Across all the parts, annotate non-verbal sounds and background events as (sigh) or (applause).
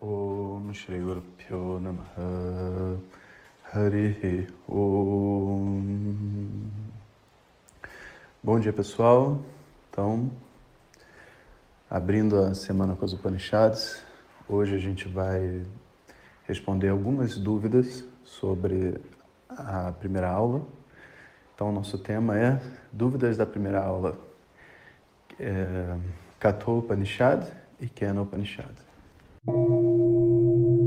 Om Shri Guru Pyo Namaha Harihi Om Bom dia pessoal, então abrindo a semana com as Upanishads, hoje a gente vai responder algumas dúvidas sobre a primeira aula. Então, nosso tema é dúvidas da primeira aula, é, Katho Upanishad e Kena Upanishad.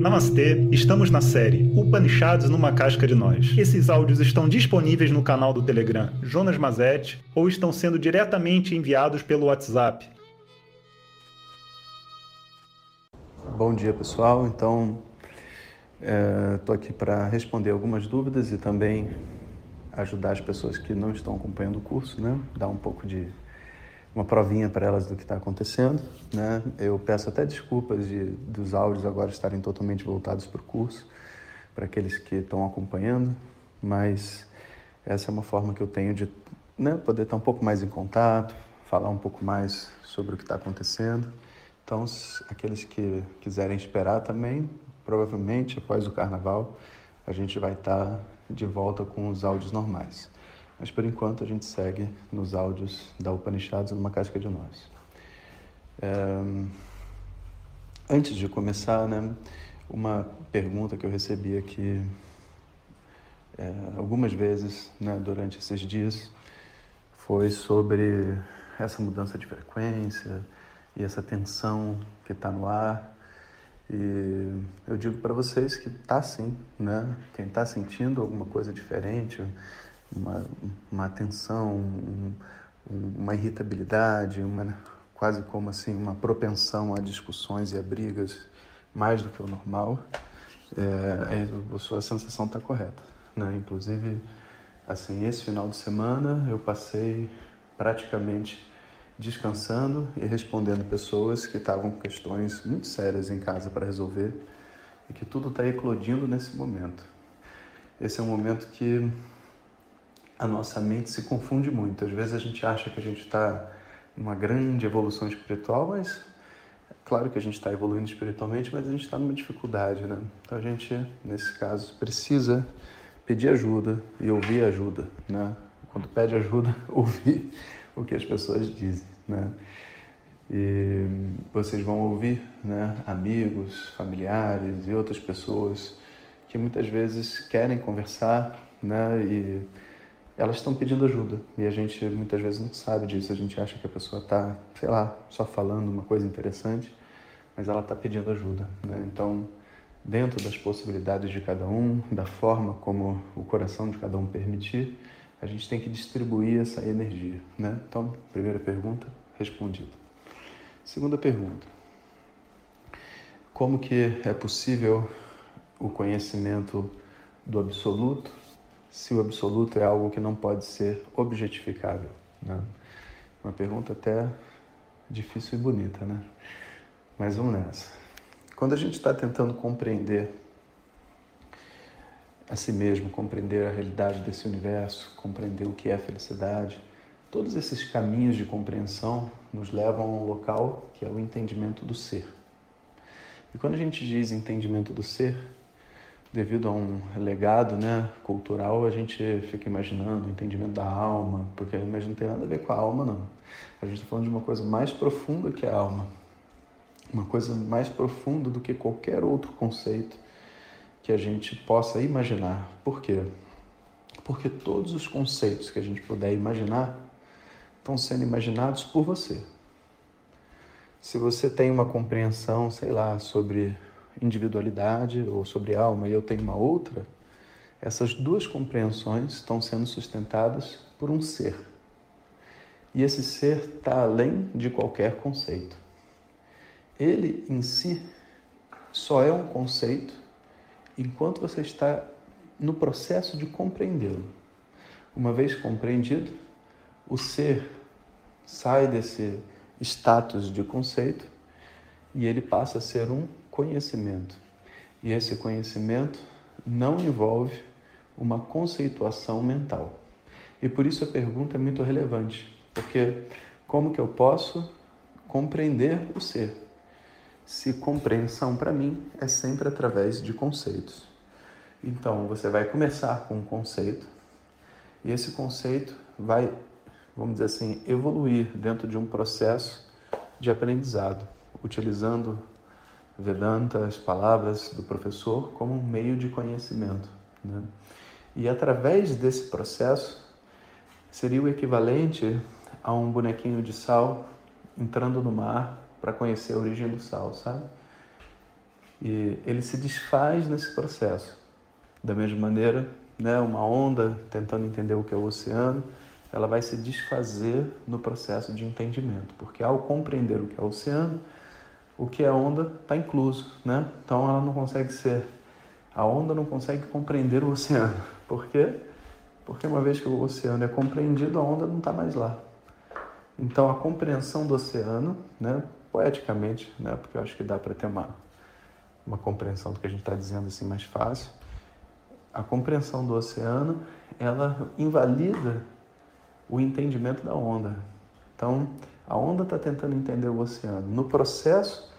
Namastê, estamos na série Upanishads numa casca de nós. Esses áudios estão disponíveis no canal do Telegram Jonas Mazet ou estão sendo diretamente enviados pelo WhatsApp. Bom dia pessoal, então estou é, aqui para responder algumas dúvidas e também ajudar as pessoas que não estão acompanhando o curso, né? Dar um pouco de uma provinha para elas do que está acontecendo, né? Eu peço até desculpas de, dos áudios agora estarem totalmente voltados para o curso, para aqueles que estão acompanhando, mas essa é uma forma que eu tenho de né, poder estar um pouco mais em contato, falar um pouco mais sobre o que está acontecendo. Então, aqueles que quiserem esperar também, provavelmente após o carnaval, a gente vai estar de volta com os áudios normais. Mas por enquanto a gente segue nos áudios da Upanishads numa casca de nós. É... Antes de começar, né, uma pergunta que eu recebi aqui é, algumas vezes né, durante esses dias foi sobre essa mudança de frequência e essa tensão que está no ar e eu digo para vocês que tá sim, né? Quem está sentindo alguma coisa diferente, uma, uma tensão, um, uma irritabilidade, uma, quase como assim uma propensão a discussões e a brigas mais do que o normal, é, a sua sensação está correta, né? Inclusive, assim, esse final de semana eu passei praticamente descansando e respondendo pessoas que estavam com questões muito sérias em casa para resolver e que tudo está eclodindo nesse momento. Esse é um momento que a nossa mente se confunde muito. Às vezes a gente acha que a gente está numa grande evolução espiritual, mas é claro que a gente está evoluindo espiritualmente, mas a gente está numa dificuldade, né? Então a gente, nesse caso, precisa pedir ajuda e ouvir ajuda, né? Quando pede ajuda, (laughs) ouvir o que as pessoas dizem, né? E vocês vão ouvir, né, amigos, familiares e outras pessoas que muitas vezes querem conversar, né, e elas estão pedindo ajuda. E a gente muitas vezes não sabe disso, a gente acha que a pessoa está, sei lá, só falando uma coisa interessante, mas ela está pedindo ajuda, né? Então, dentro das possibilidades de cada um, da forma como o coração de cada um permitir, a gente tem que distribuir essa energia, né? Então, primeira pergunta respondida. Segunda pergunta: Como que é possível o conhecimento do absoluto se o absoluto é algo que não pode ser objetificável, né? Uma pergunta até difícil e bonita, né? Mas vamos nessa. Quando a gente está tentando compreender a si mesmo, compreender a realidade desse universo, compreender o que é felicidade. Todos esses caminhos de compreensão nos levam a um local que é o entendimento do ser. E quando a gente diz entendimento do ser, devido a um legado né, cultural, a gente fica imaginando o entendimento da alma, porque mas não tem nada a ver com a alma, não. A gente está falando de uma coisa mais profunda que a alma, uma coisa mais profunda do que qualquer outro conceito que a gente possa imaginar. Por quê? Porque todos os conceitos que a gente puder imaginar estão sendo imaginados por você. Se você tem uma compreensão, sei lá, sobre individualidade ou sobre alma e eu tenho uma outra, essas duas compreensões estão sendo sustentadas por um ser. E esse ser está além de qualquer conceito. Ele em si só é um conceito enquanto você está no processo de compreendê-lo. Uma vez compreendido, o ser sai desse status de conceito e ele passa a ser um conhecimento. E esse conhecimento não envolve uma conceituação mental. E por isso a pergunta é muito relevante, porque como que eu posso compreender o ser? se compreensão para mim é sempre através de conceitos. Então, você vai começar com um conceito e esse conceito vai, vamos dizer assim, evoluir dentro de um processo de aprendizado, utilizando Vedanta, as palavras do professor, como um meio de conhecimento. Né? E através desse processo, seria o equivalente a um bonequinho de sal entrando no mar para conhecer a origem do sal, sabe? E ele se desfaz nesse processo. Da mesma maneira, né, uma onda tentando entender o que é o oceano, ela vai se desfazer no processo de entendimento, porque ao compreender o que é o oceano, o que é onda está incluso, né? Então ela não consegue ser, a onda não consegue compreender o oceano. (laughs) Por quê? Porque uma vez que o oceano é compreendido, a onda não está mais lá. Então a compreensão do oceano, né, poeticamente, né, porque eu acho que dá para ter uma, uma compreensão do que a gente está dizendo assim mais fácil, a compreensão do oceano ela invalida o entendimento da onda. Então a onda está tentando entender o oceano. No processo,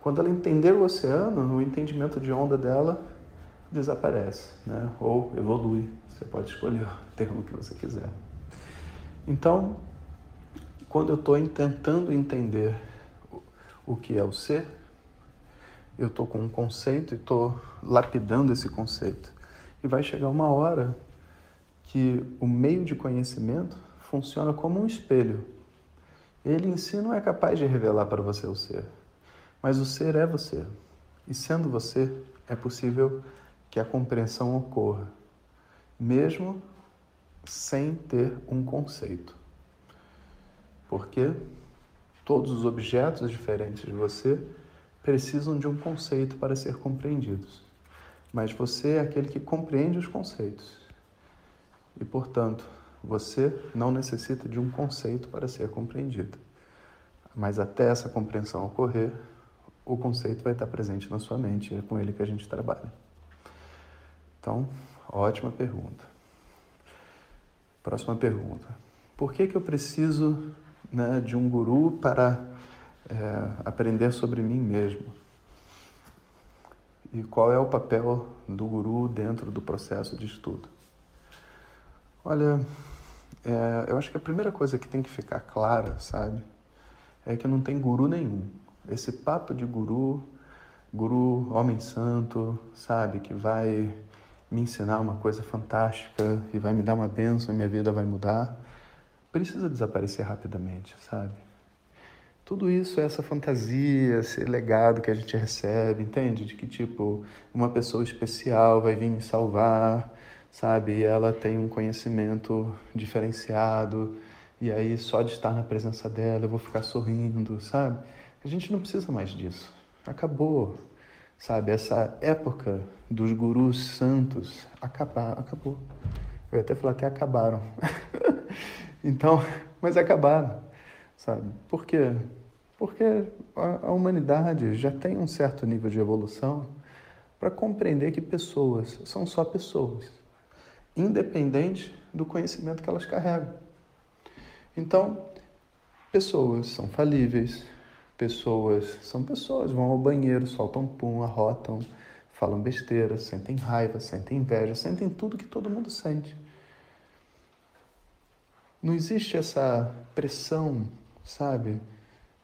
quando ela entender o oceano, o entendimento de onda dela desaparece, né? ou evolui. Você pode escolher (laughs) o termo que você quiser. Então, quando eu estou tentando entender o que é o ser, eu estou com um conceito e estou lapidando esse conceito. E vai chegar uma hora que o meio de conhecimento funciona como um espelho. Ele em si não é capaz de revelar para você o ser, mas o ser é você. E sendo você, é possível que a compreensão ocorra, mesmo sem ter um conceito. Porque todos os objetos diferentes de você precisam de um conceito para ser compreendidos. Mas você é aquele que compreende os conceitos. E, portanto, você não necessita de um conceito para ser compreendido. Mas até essa compreensão ocorrer, o conceito vai estar presente na sua mente, é com ele que a gente trabalha. Então, ótima pergunta. Próxima pergunta. Por que, que eu preciso né, de um guru para é, aprender sobre mim mesmo? E qual é o papel do guru dentro do processo de estudo? Olha, é, eu acho que a primeira coisa que tem que ficar clara, sabe, é que não tem guru nenhum. Esse papo de guru, guru homem santo, sabe, que vai me ensinar uma coisa fantástica e vai me dar uma bênção e minha vida vai mudar, precisa desaparecer rapidamente, sabe? Tudo isso é essa fantasia, esse legado que a gente recebe, entende? De que, tipo, uma pessoa especial vai vir me salvar, sabe? E ela tem um conhecimento diferenciado, e aí só de estar na presença dela eu vou ficar sorrindo, sabe? A gente não precisa mais disso. Acabou, sabe? Essa época dos gurus santos acabar, acabou. Eu ia até falar que acabaram. (laughs) então, mas acabaram, sabe? Por quê? Porque a, a humanidade já tem um certo nível de evolução para compreender que pessoas são só pessoas, independente do conhecimento que elas carregam. Então, pessoas são falíveis, pessoas são pessoas, vão ao banheiro, soltam pum, arrotam, falam besteira, sentem raiva, sentem inveja, sentem tudo que todo mundo sente. Não existe essa pressão, sabe,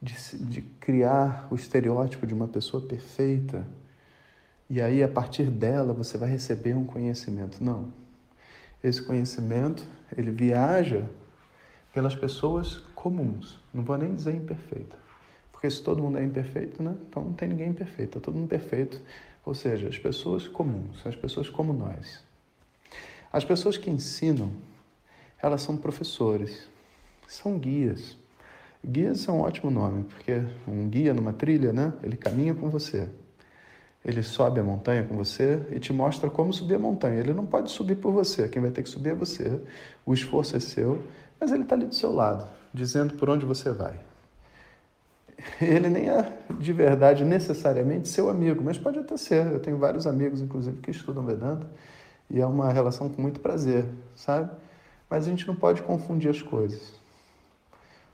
de, de criar o estereótipo de uma pessoa perfeita e aí a partir dela você vai receber um conhecimento. Não. Esse conhecimento, ele viaja pelas pessoas comuns. Não vou nem dizer imperfeita. Porque se todo mundo é imperfeito, né? Então não tem ninguém imperfeito, é todo mundo perfeito. Ou seja, as pessoas comuns, as pessoas como nós. As pessoas que ensinam, elas são professores, são guias. Guias é um ótimo nome, porque um guia numa trilha, né? Ele caminha com você. Ele sobe a montanha com você e te mostra como subir a montanha. Ele não pode subir por você, quem vai ter que subir é você. O esforço é seu mas ele está ali do seu lado, dizendo por onde você vai. Ele nem é de verdade necessariamente seu amigo, mas pode até ser. Eu tenho vários amigos, inclusive, que estudam Vedanta e é uma relação com muito prazer, sabe? Mas a gente não pode confundir as coisas.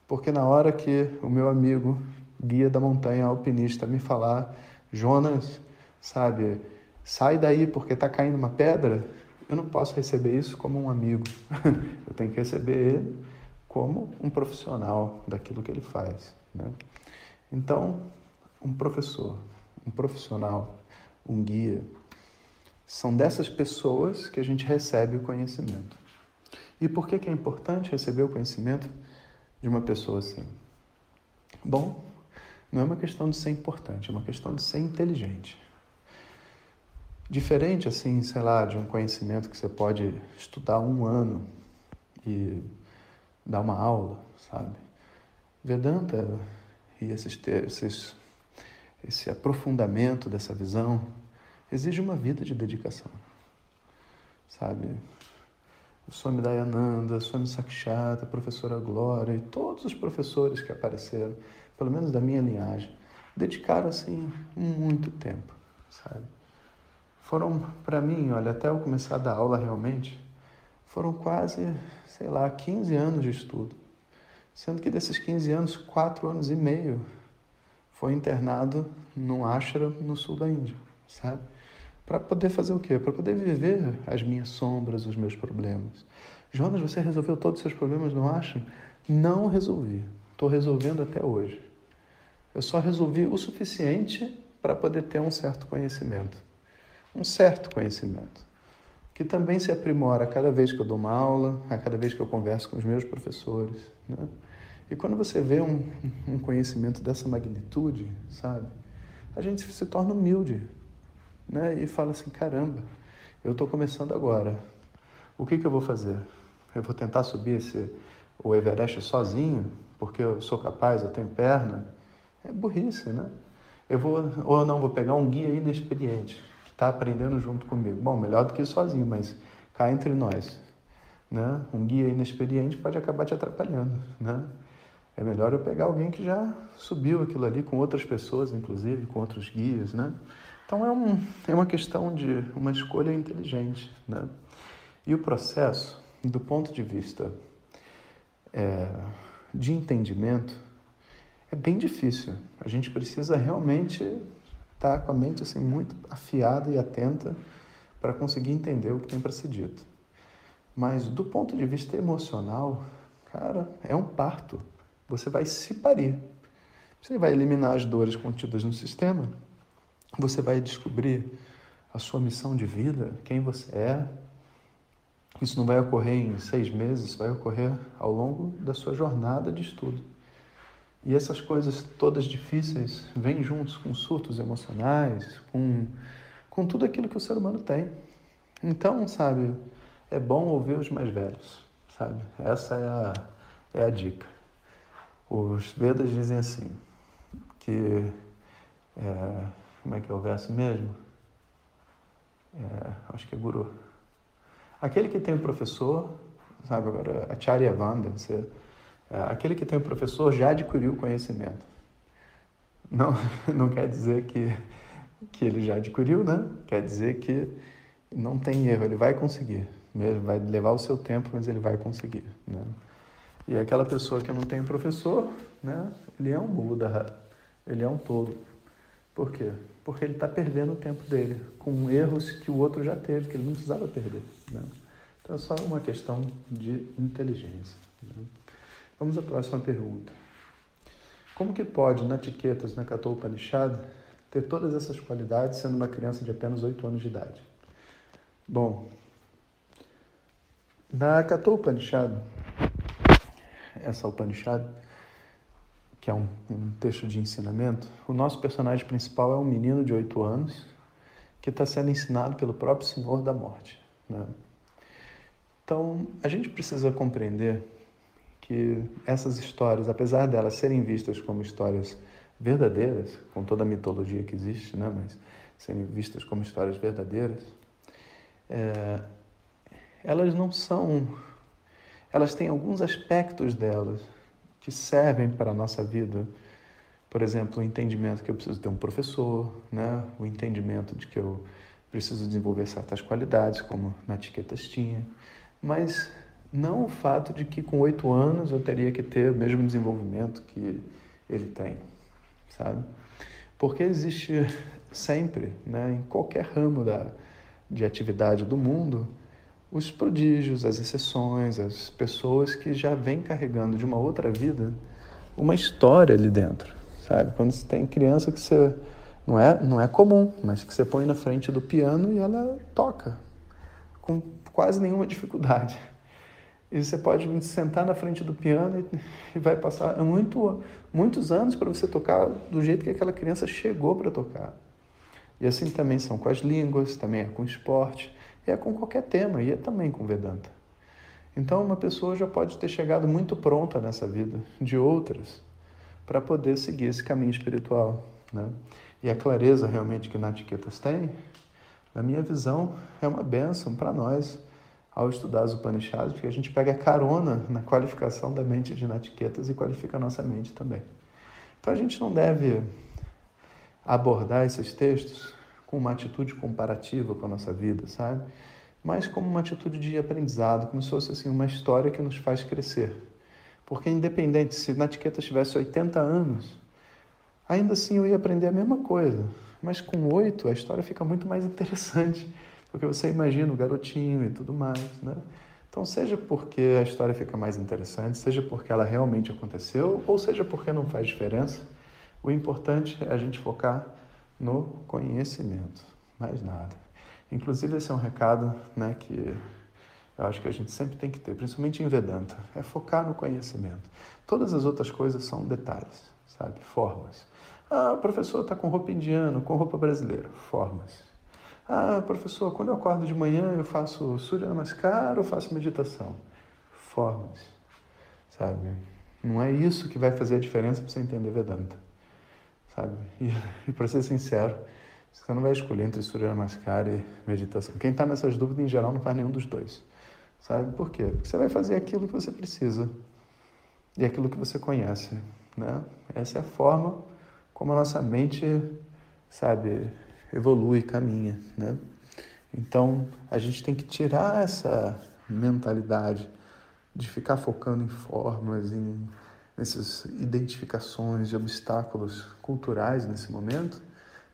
Porque na hora que o meu amigo guia da montanha alpinista me falar, Jonas, sabe, sai daí porque está caindo uma pedra, eu não posso receber isso como um amigo. (laughs) eu tenho que receber ele como um profissional daquilo que ele faz. Né? Então, um professor, um profissional, um guia, são dessas pessoas que a gente recebe o conhecimento. E por que, que é importante receber o conhecimento de uma pessoa assim? Bom, não é uma questão de ser importante, é uma questão de ser inteligente. Diferente, assim, sei lá, de um conhecimento que você pode estudar um ano e dar uma aula, sabe? Vedanta e esses, esses, esse aprofundamento dessa visão exige uma vida de dedicação, sabe? O Swami Dayananda, Swami Sakshata, a professora Glória e todos os professores que apareceram, pelo menos da minha linhagem, dedicaram assim muito tempo, sabe? Foram para mim, olha, até eu começar a dar aula realmente, foram quase, sei lá, 15 anos de estudo. Sendo que desses 15 anos, 4 anos e meio foi internado num ashram no sul da Índia, sabe? Para poder fazer o quê? Para poder viver as minhas sombras, os meus problemas. Jonas, você resolveu todos os seus problemas no ashram? Não resolvi. Estou resolvendo até hoje. Eu só resolvi o suficiente para poder ter um certo conhecimento. Um certo conhecimento. Que também se aprimora a cada vez que eu dou uma aula, a cada vez que eu converso com os meus professores. Né? E quando você vê um, um conhecimento dessa magnitude, sabe? A gente se torna humilde né? E fala assim, caramba, eu estou começando agora. O que, que eu vou fazer? Eu vou tentar subir esse, o Everest sozinho, porque eu sou capaz, eu tenho perna? É burrice, né? Eu vou, ou não, vou pegar um guia inexperiente, que está aprendendo junto comigo. Bom, melhor do que sozinho, mas cá entre nós. Né? Um guia inexperiente pode acabar te atrapalhando, né? É melhor eu pegar alguém que já subiu aquilo ali com outras pessoas, inclusive, com outros guias, né? Então é, um, é uma questão de uma escolha inteligente. Né? E o processo, do ponto de vista é, de entendimento, é bem difícil. A gente precisa realmente estar com a mente assim, muito afiada e atenta para conseguir entender o que tem para ser dito. Mas do ponto de vista emocional, cara, é um parto. Você vai se parir. Você vai eliminar as dores contidas no sistema você vai descobrir a sua missão de vida, quem você é. Isso não vai ocorrer em seis meses, vai ocorrer ao longo da sua jornada de estudo. E essas coisas todas difíceis vêm juntos com surtos emocionais, com, com tudo aquilo que o ser humano tem. Então, sabe, é bom ouvir os mais velhos, sabe? Essa é a, é a dica. Os Vedas dizem assim, que é, como é que é o verso mesmo? É, acho que é Guru. Aquele que tem o professor, sabe agora, Acharya Vanda, você, é, aquele que tem o professor já adquiriu o conhecimento. Não, (laughs) não quer dizer que, que ele já adquiriu, né? Quer dizer que não tem erro, ele vai conseguir. Mesmo, vai levar o seu tempo, mas ele vai conseguir. Né? E aquela pessoa que não tem professor, né? Ele é um Buda, ele é um tolo. Por quê? Porque ele está perdendo o tempo dele com erros que o outro já teve, que ele não precisava perder. Né? Então é só uma questão de inteligência. Né? Vamos à próxima pergunta. Como que pode, na etiquetas, na Katoupanishad, ter todas essas qualidades sendo uma criança de apenas 8 anos de idade? Bom, na Katoupanishad, essa Upanishad, que é um, um texto de ensinamento, o nosso personagem principal é um menino de oito anos que está sendo ensinado pelo próprio Senhor da Morte. Né? Então, a gente precisa compreender que essas histórias, apesar delas serem vistas como histórias verdadeiras, com toda a mitologia que existe, né? mas serem vistas como histórias verdadeiras, é, elas não são. Elas têm alguns aspectos delas que servem para a nossa vida. Por exemplo, o entendimento que eu preciso ter um professor, né? o entendimento de que eu preciso desenvolver certas qualidades, como na etiquetas tinha, mas não o fato de que com oito anos eu teria que ter o mesmo desenvolvimento que ele tem. sabe? Porque existe sempre, né, em qualquer ramo da, de atividade do mundo, os prodígios, as exceções, as pessoas que já vêm carregando de uma outra vida uma história ali dentro, sabe? Quando você tem criança que você não é não é comum, mas que você põe na frente do piano e ela toca com quase nenhuma dificuldade. E você pode sentar na frente do piano e, vai passar muito, muitos anos para você tocar do jeito que aquela criança chegou para tocar. E assim também são com as línguas, também é com esporte, é com qualquer tema, e é também com Vedanta. Então, uma pessoa já pode ter chegado muito pronta nessa vida de outras para poder seguir esse caminho espiritual. Né? E a clareza realmente que Natiketas tem, na minha visão, é uma bênção para nós ao estudar os Upanishads, porque a gente pega carona na qualificação da mente de Natiketas e qualifica a nossa mente também. Então, a gente não deve abordar esses textos com uma atitude comparativa com a nossa vida, sabe? Mas como uma atitude de aprendizado, como se fosse assim uma história que nos faz crescer. Porque independente se na etiqueta tivesse 80 anos, ainda assim eu ia aprender a mesma coisa. Mas com oito a história fica muito mais interessante, porque você imagina o garotinho e tudo mais, né? Então, seja porque a história fica mais interessante, seja porque ela realmente aconteceu, ou seja porque não faz diferença, o importante é a gente focar no conhecimento, mais nada. Inclusive, esse é um recado né, que eu acho que a gente sempre tem que ter, principalmente em Vedanta, é focar no conhecimento. Todas as outras coisas são detalhes, sabe? Formas. Ah, professor está com roupa indiana, com roupa brasileira. Formas. Ah, professor, quando eu acordo de manhã eu faço Surya Namaskar ou faço meditação? Formas, sabe? Não é isso que vai fazer a diferença para você entender Vedanta sabe? E, e para ser sincero, você não vai escolher entre Surya Namaskar e meditação. Quem está nessas dúvidas, em geral, não faz nenhum dos dois. Sabe por quê? Porque você vai fazer aquilo que você precisa e aquilo que você conhece, né? Essa é a forma como a nossa mente, sabe, evolui, caminha, né? Então, a gente tem que tirar essa mentalidade de ficar focando em formas, em nessas identificações de obstáculos culturais nesse momento,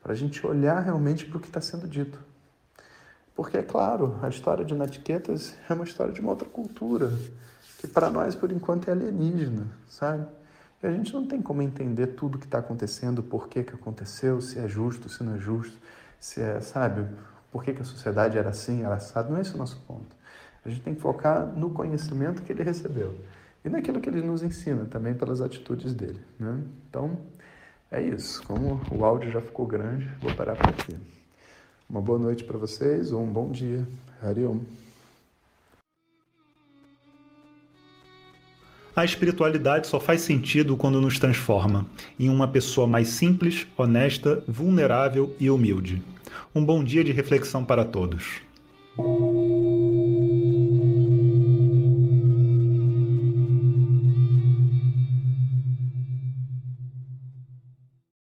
para a gente olhar realmente para o que está sendo dito. Porque, é claro, a história de Natiquetas é uma história de uma outra cultura, que para nós, por enquanto, é alienígena, sabe? E a gente não tem como entender tudo o que está acontecendo, por que, que aconteceu, se é justo, se não é justo, se é, sabe, por que, que a sociedade era assim, era assado. Não é esse o nosso ponto. A gente tem que focar no conhecimento que ele recebeu e naquilo que ele nos ensina também pelas atitudes dele. Né? Então, é isso. Como o áudio já ficou grande, vou parar por aqui. Uma boa noite para vocês ou um bom dia. Hariom. A espiritualidade só faz sentido quando nos transforma em uma pessoa mais simples, honesta, vulnerável e humilde. Um bom dia de reflexão para todos.